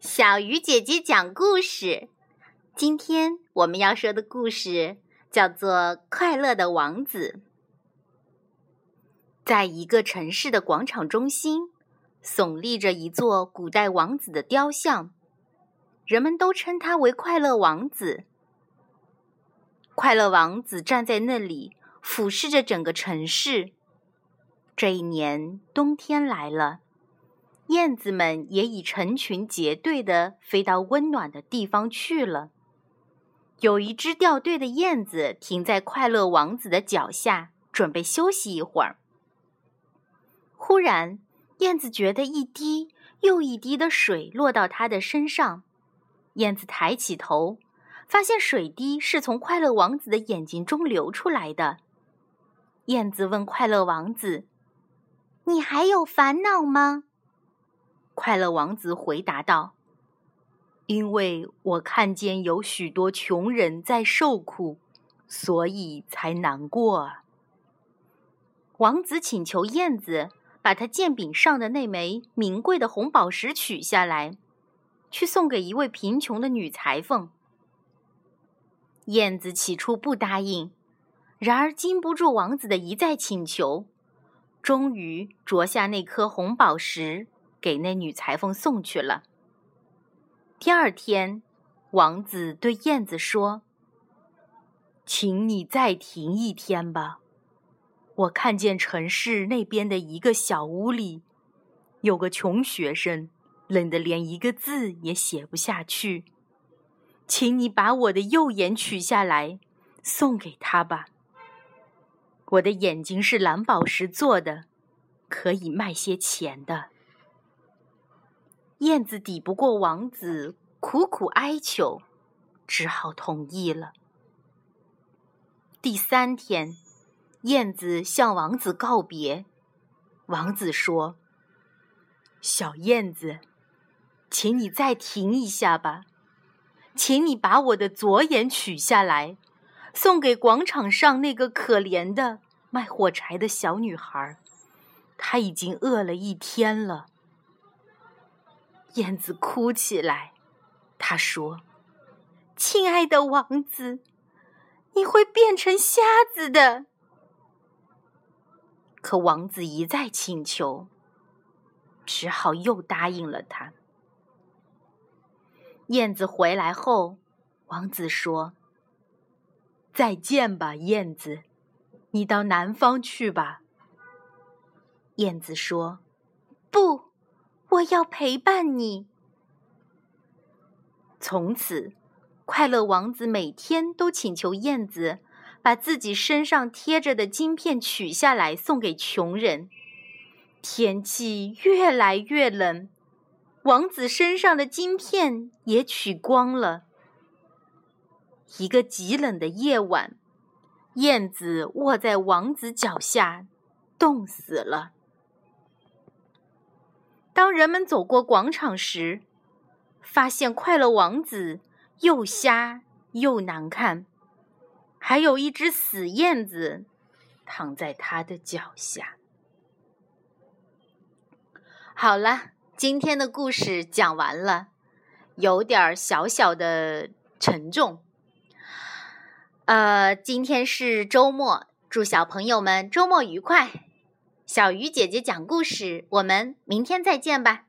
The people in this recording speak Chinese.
小鱼姐姐讲故事。今天我们要说的故事叫做《快乐的王子》。在一个城市的广场中心，耸立着一座古代王子的雕像，人们都称他为快乐王子。快乐王子站在那里，俯视着整个城市。这一年，冬天来了。燕子们也已成群结队地飞到温暖的地方去了。有一只掉队的燕子停在快乐王子的脚下，准备休息一会儿。忽然，燕子觉得一滴又一滴的水落到它的身上。燕子抬起头，发现水滴是从快乐王子的眼睛中流出来的。燕子问快乐王子：“你还有烦恼吗？”快乐王子回答道：“因为我看见有许多穷人在受苦，所以才难过。”王子请求燕子把他剑柄上的那枚名贵的红宝石取下来，去送给一位贫穷的女裁缝。燕子起初不答应，然而经不住王子的一再请求，终于啄下那颗红宝石。给那女裁缝送去了。第二天，王子对燕子说：“请你再停一天吧。我看见城市那边的一个小屋里，有个穷学生，冷得连一个字也写不下去。请你把我的右眼取下来，送给他吧。我的眼睛是蓝宝石做的，可以卖些钱的。”燕子抵不过王子苦苦哀求，只好同意了。第三天，燕子向王子告别。王子说：“小燕子，请你再停一下吧，请你把我的左眼取下来，送给广场上那个可怜的卖火柴的小女孩，她已经饿了一天了。”燕子哭起来，他说：“亲爱的王子，你会变成瞎子的。”可王子一再请求，只好又答应了他。燕子回来后，王子说：“再见吧，燕子，你到南方去吧。”燕子说：“不。”我要陪伴你。从此，快乐王子每天都请求燕子把自己身上贴着的金片取下来送给穷人。天气越来越冷，王子身上的金片也取光了。一个极冷的夜晚，燕子卧在王子脚下，冻死了。当人们走过广场时，发现快乐王子又瞎又难看，还有一只死燕子躺在他的脚下。好了，今天的故事讲完了，有点小小的沉重。呃，今天是周末，祝小朋友们周末愉快。小鱼姐姐讲故事，我们明天再见吧。